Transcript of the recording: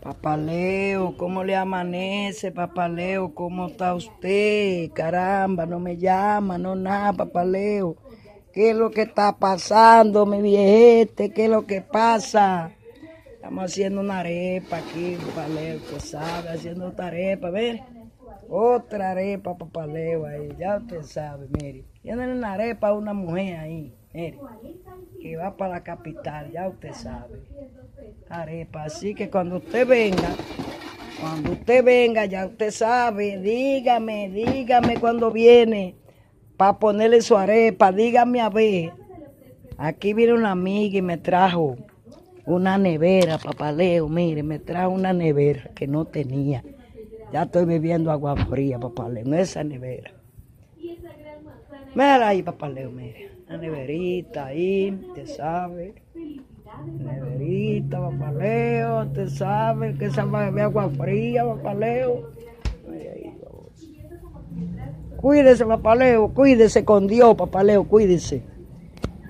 Papaleo, ¿cómo le amanece, Papaleo? ¿Cómo está usted? Caramba, no me llama, no nada, Papaleo. ¿Qué es lo que está pasando, mi viejete? ¿Qué es lo que pasa? Estamos haciendo una arepa aquí, Papaleo, usted sabe, haciendo otra arepa, a ver. Otra arepa, Papaleo, ahí, ya usted sabe, mire. Tienen una arepa una mujer ahí, mire, que va para la capital, ya usted sabe arepa. Así que cuando usted venga, cuando usted venga, ya usted sabe, dígame, dígame cuando viene para ponerle su arepa, dígame a ver. Aquí viene una amiga y me trajo una nevera, papaleo, mire, me trajo una nevera que no tenía. Ya estoy bebiendo agua fría, papaleo, en esa nevera. Mira ahí, papaleo, mire, una neverita ahí, usted sabe. Neverita, papaleo, usted sabe que se va a beber agua fría, papaleo. Cuídese, papaleo, cuídese con Dios, papaleo, cuídese.